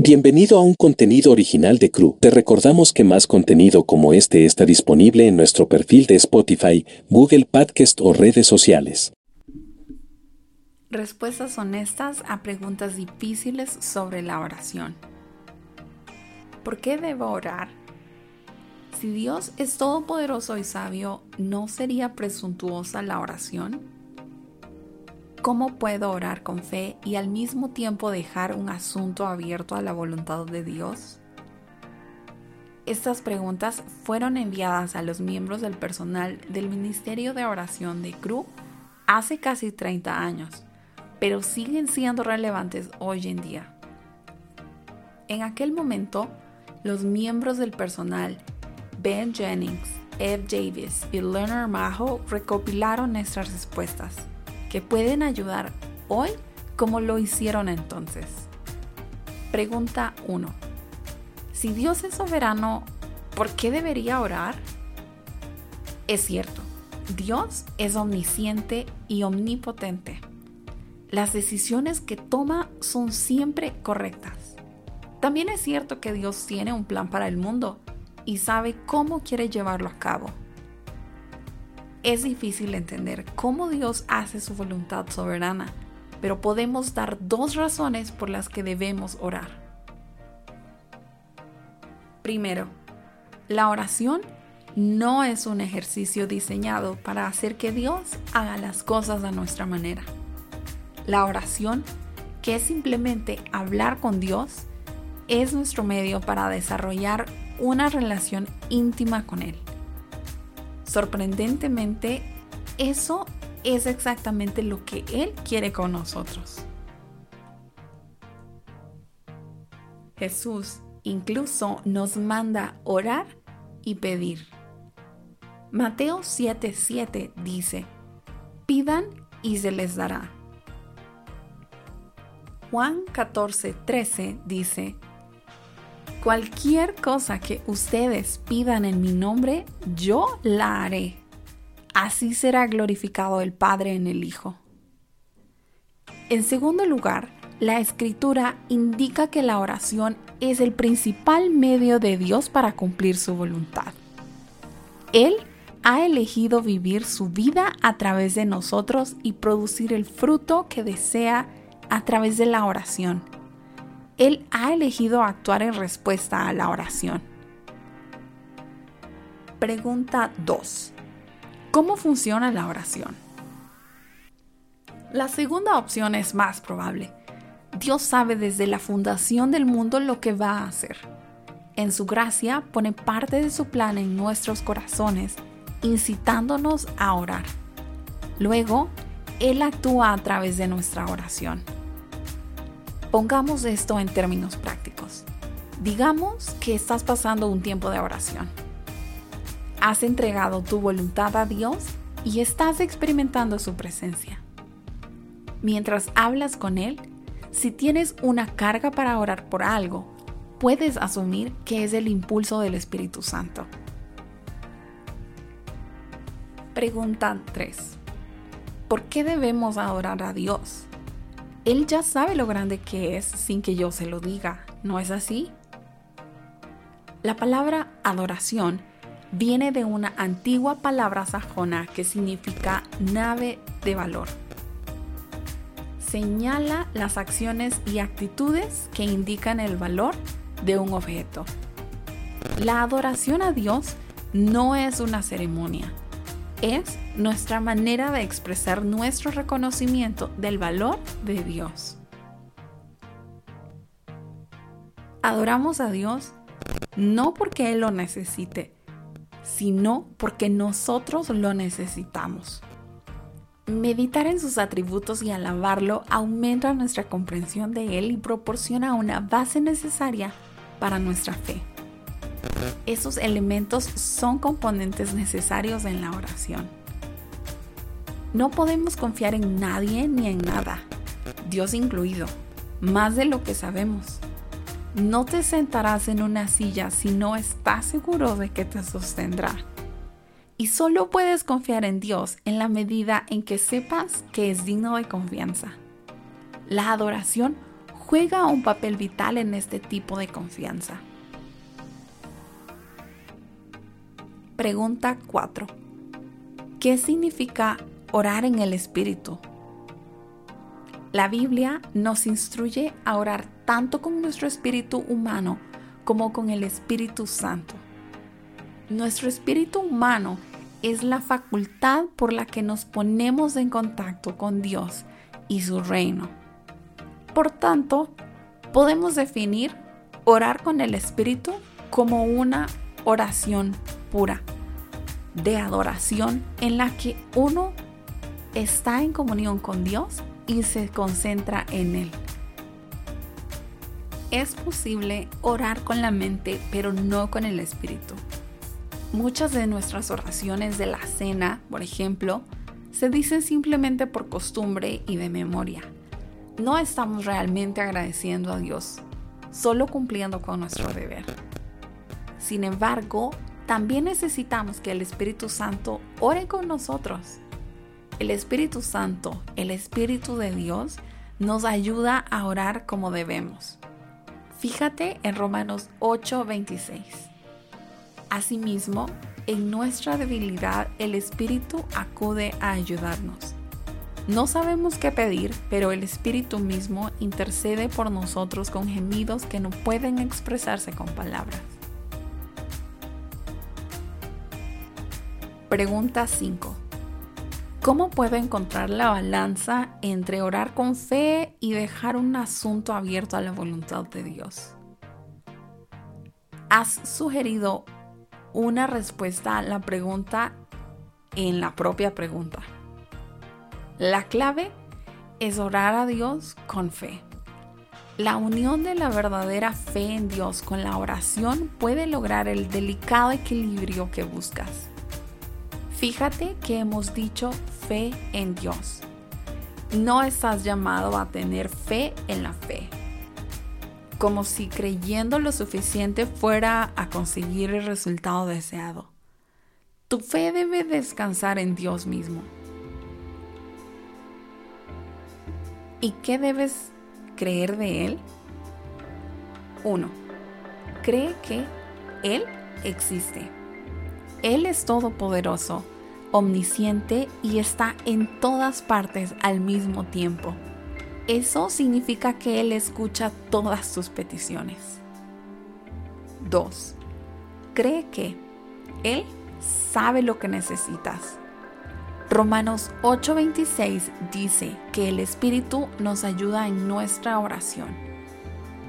Bienvenido a un contenido original de Crew. Te recordamos que más contenido como este está disponible en nuestro perfil de Spotify, Google Podcast o redes sociales. Respuestas honestas a preguntas difíciles sobre la oración. ¿Por qué debo orar? Si Dios es todopoderoso y sabio, ¿no sería presuntuosa la oración? ¿Cómo puedo orar con fe y al mismo tiempo dejar un asunto abierto a la voluntad de Dios? Estas preguntas fueron enviadas a los miembros del personal del Ministerio de Oración de CRU hace casi 30 años, pero siguen siendo relevantes hoy en día. En aquel momento, los miembros del personal Ben Jennings, Ed Davis y Leonard Maho recopilaron estas respuestas que pueden ayudar hoy como lo hicieron entonces. Pregunta 1. Si Dios es soberano, ¿por qué debería orar? Es cierto, Dios es omnisciente y omnipotente. Las decisiones que toma son siempre correctas. También es cierto que Dios tiene un plan para el mundo y sabe cómo quiere llevarlo a cabo es difícil entender cómo Dios hace su voluntad soberana, pero podemos dar dos razones por las que debemos orar. Primero, la oración no es un ejercicio diseñado para hacer que Dios haga las cosas a nuestra manera. La oración, que es simplemente hablar con Dios, es nuestro medio para desarrollar una relación íntima con Él. Sorprendentemente, eso es exactamente lo que Él quiere con nosotros. Jesús incluso nos manda orar y pedir. Mateo 7:7 dice, pidan y se les dará. Juan 14:13 dice, Cualquier cosa que ustedes pidan en mi nombre, yo la haré. Así será glorificado el Padre en el Hijo. En segundo lugar, la escritura indica que la oración es el principal medio de Dios para cumplir su voluntad. Él ha elegido vivir su vida a través de nosotros y producir el fruto que desea a través de la oración él ha elegido actuar en respuesta a la oración. Pregunta 2. ¿Cómo funciona la oración? La segunda opción es más probable. Dios sabe desde la fundación del mundo lo que va a hacer. En su gracia pone parte de su plan en nuestros corazones, incitándonos a orar. Luego, Él actúa a través de nuestra oración. Pongamos esto en términos prácticos. Digamos que estás pasando un tiempo de oración. Has entregado tu voluntad a Dios y estás experimentando su presencia. Mientras hablas con Él, si tienes una carga para orar por algo, puedes asumir que es el impulso del Espíritu Santo. Pregunta 3. ¿Por qué debemos adorar a Dios? Él ya sabe lo grande que es sin que yo se lo diga, ¿no es así? La palabra adoración viene de una antigua palabra sajona que significa nave de valor. Señala las acciones y actitudes que indican el valor de un objeto. La adoración a Dios no es una ceremonia, es nuestra manera de expresar nuestro reconocimiento del valor de Dios. Adoramos a Dios no porque Él lo necesite, sino porque nosotros lo necesitamos. Meditar en sus atributos y alabarlo aumenta nuestra comprensión de Él y proporciona una base necesaria para nuestra fe. Esos elementos son componentes necesarios en la oración. No podemos confiar en nadie ni en nada, Dios incluido, más de lo que sabemos. No te sentarás en una silla si no estás seguro de que te sostendrá. Y solo puedes confiar en Dios en la medida en que sepas que es digno de confianza. La adoración juega un papel vital en este tipo de confianza. Pregunta 4. ¿Qué significa orar en el Espíritu? La Biblia nos instruye a orar tanto con nuestro espíritu humano como con el Espíritu Santo. Nuestro espíritu humano es la facultad por la que nos ponemos en contacto con Dios y su reino. Por tanto, podemos definir orar con el Espíritu como una oración pura, de adoración en la que uno está en comunión con Dios y se concentra en Él. Es posible orar con la mente, pero no con el Espíritu. Muchas de nuestras oraciones de la cena, por ejemplo, se dicen simplemente por costumbre y de memoria. No estamos realmente agradeciendo a Dios, solo cumpliendo con nuestro deber. Sin embargo, también necesitamos que el Espíritu Santo ore con nosotros. El Espíritu Santo, el Espíritu de Dios, nos ayuda a orar como debemos. Fíjate en Romanos 8:26. Asimismo, en nuestra debilidad el Espíritu acude a ayudarnos. No sabemos qué pedir, pero el Espíritu mismo intercede por nosotros con gemidos que no pueden expresarse con palabras. Pregunta 5. ¿Cómo puedo encontrar la balanza entre orar con fe y dejar un asunto abierto a la voluntad de Dios? ¿Has sugerido una respuesta a la pregunta en la propia pregunta. La clave es orar a Dios con fe. La unión de la verdadera fe en Dios con la oración puede lograr el delicado equilibrio que buscas. Fíjate que hemos dicho fe en Dios. No estás llamado a tener fe en la fe como si creyendo lo suficiente fuera a conseguir el resultado deseado. Tu fe debe descansar en Dios mismo. ¿Y qué debes creer de Él? 1. Cree que Él existe. Él es todopoderoso, omnisciente y está en todas partes al mismo tiempo. Eso significa que Él escucha todas tus peticiones. 2. Cree que Él sabe lo que necesitas. Romanos 8:26 dice que el Espíritu nos ayuda en nuestra oración.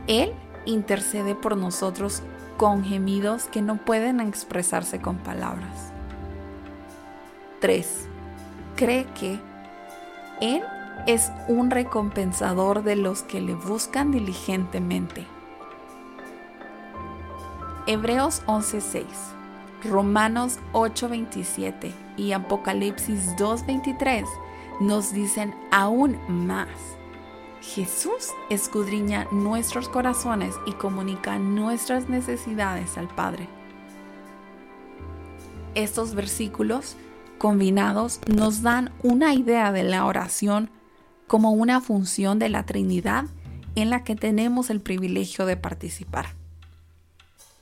Él intercede por nosotros con gemidos que no pueden expresarse con palabras. 3. Cree que Él es un recompensador de los que le buscan diligentemente. Hebreos 11:6, Romanos 8:27 y Apocalipsis 2:23 nos dicen aún más. Jesús escudriña nuestros corazones y comunica nuestras necesidades al Padre. Estos versículos combinados nos dan una idea de la oración como una función de la Trinidad en la que tenemos el privilegio de participar.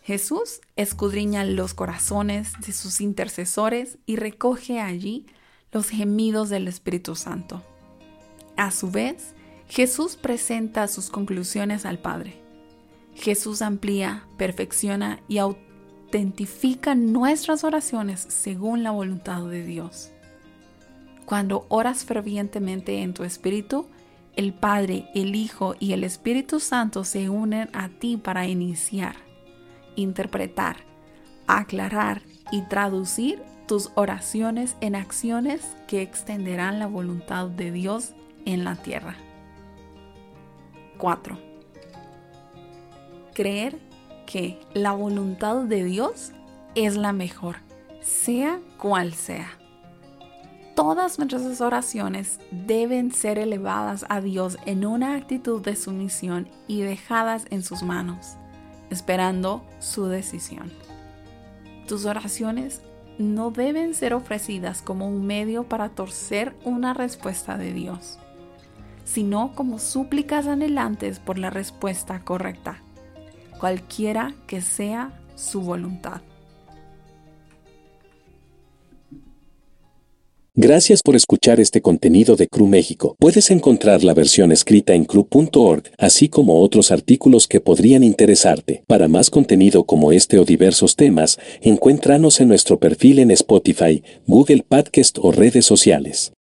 Jesús escudriña los corazones de sus intercesores y recoge allí los gemidos del Espíritu Santo. A su vez, Jesús presenta sus conclusiones al Padre. Jesús amplía, perfecciona y autentifica nuestras oraciones según la voluntad de Dios. Cuando oras fervientemente en tu espíritu, el Padre, el Hijo y el Espíritu Santo se unen a ti para iniciar, interpretar, aclarar y traducir tus oraciones en acciones que extenderán la voluntad de Dios en la tierra. 4. Creer que la voluntad de Dios es la mejor, sea cual sea todas nuestras oraciones deben ser elevadas a Dios en una actitud de sumisión y dejadas en sus manos, esperando su decisión. Tus oraciones no deben ser ofrecidas como un medio para torcer una respuesta de Dios. Sino como súplicas anhelantes por la respuesta correcta, cualquiera que sea su voluntad. Gracias por escuchar este contenido de CRU México. Puedes encontrar la versión escrita en cru.org, así como otros artículos que podrían interesarte. Para más contenido como este o diversos temas, encuéntranos en nuestro perfil en Spotify, Google Podcast o redes sociales.